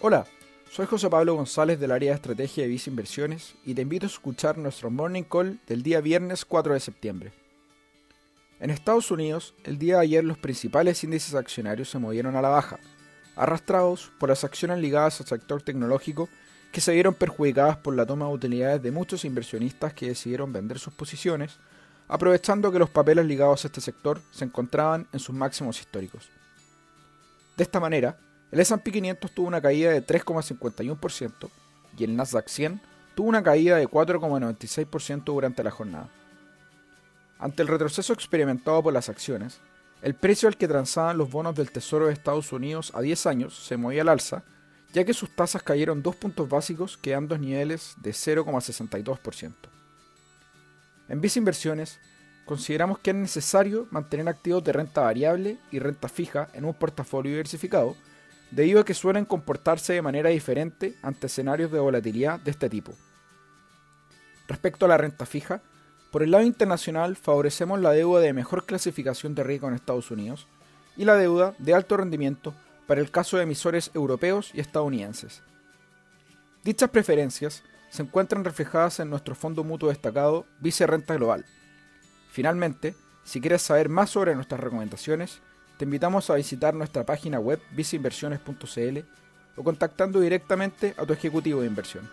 Hola, soy José Pablo González del área de estrategia de Visa Inversiones y te invito a escuchar nuestro Morning Call del día viernes 4 de septiembre. En Estados Unidos, el día de ayer los principales índices accionarios se movieron a la baja, arrastrados por las acciones ligadas al sector tecnológico que se vieron perjudicadas por la toma de utilidades de muchos inversionistas que decidieron vender sus posiciones, aprovechando que los papeles ligados a este sector se encontraban en sus máximos históricos. De esta manera, el S&P 500 tuvo una caída de 3,51% y el Nasdaq 100 tuvo una caída de 4,96% durante la jornada. Ante el retroceso experimentado por las acciones, el precio al que transaban los bonos del Tesoro de Estados Unidos a 10 años se movía al alza, ya que sus tasas cayeron dos puntos básicos, quedando en niveles de 0,62%. En Visa Inversiones, consideramos que es necesario mantener activos de renta variable y renta fija en un portafolio diversificado, debido a que suelen comportarse de manera diferente ante escenarios de volatilidad de este tipo. Respecto a la renta fija, por el lado internacional favorecemos la deuda de mejor clasificación de riesgo en Estados Unidos y la deuda de alto rendimiento para el caso de emisores europeos y estadounidenses. Dichas preferencias se encuentran reflejadas en nuestro fondo mutuo destacado Vice Renta Global. Finalmente, si quieres saber más sobre nuestras recomendaciones, te invitamos a visitar nuestra página web viceinversiones.cl o contactando directamente a tu ejecutivo de inversión.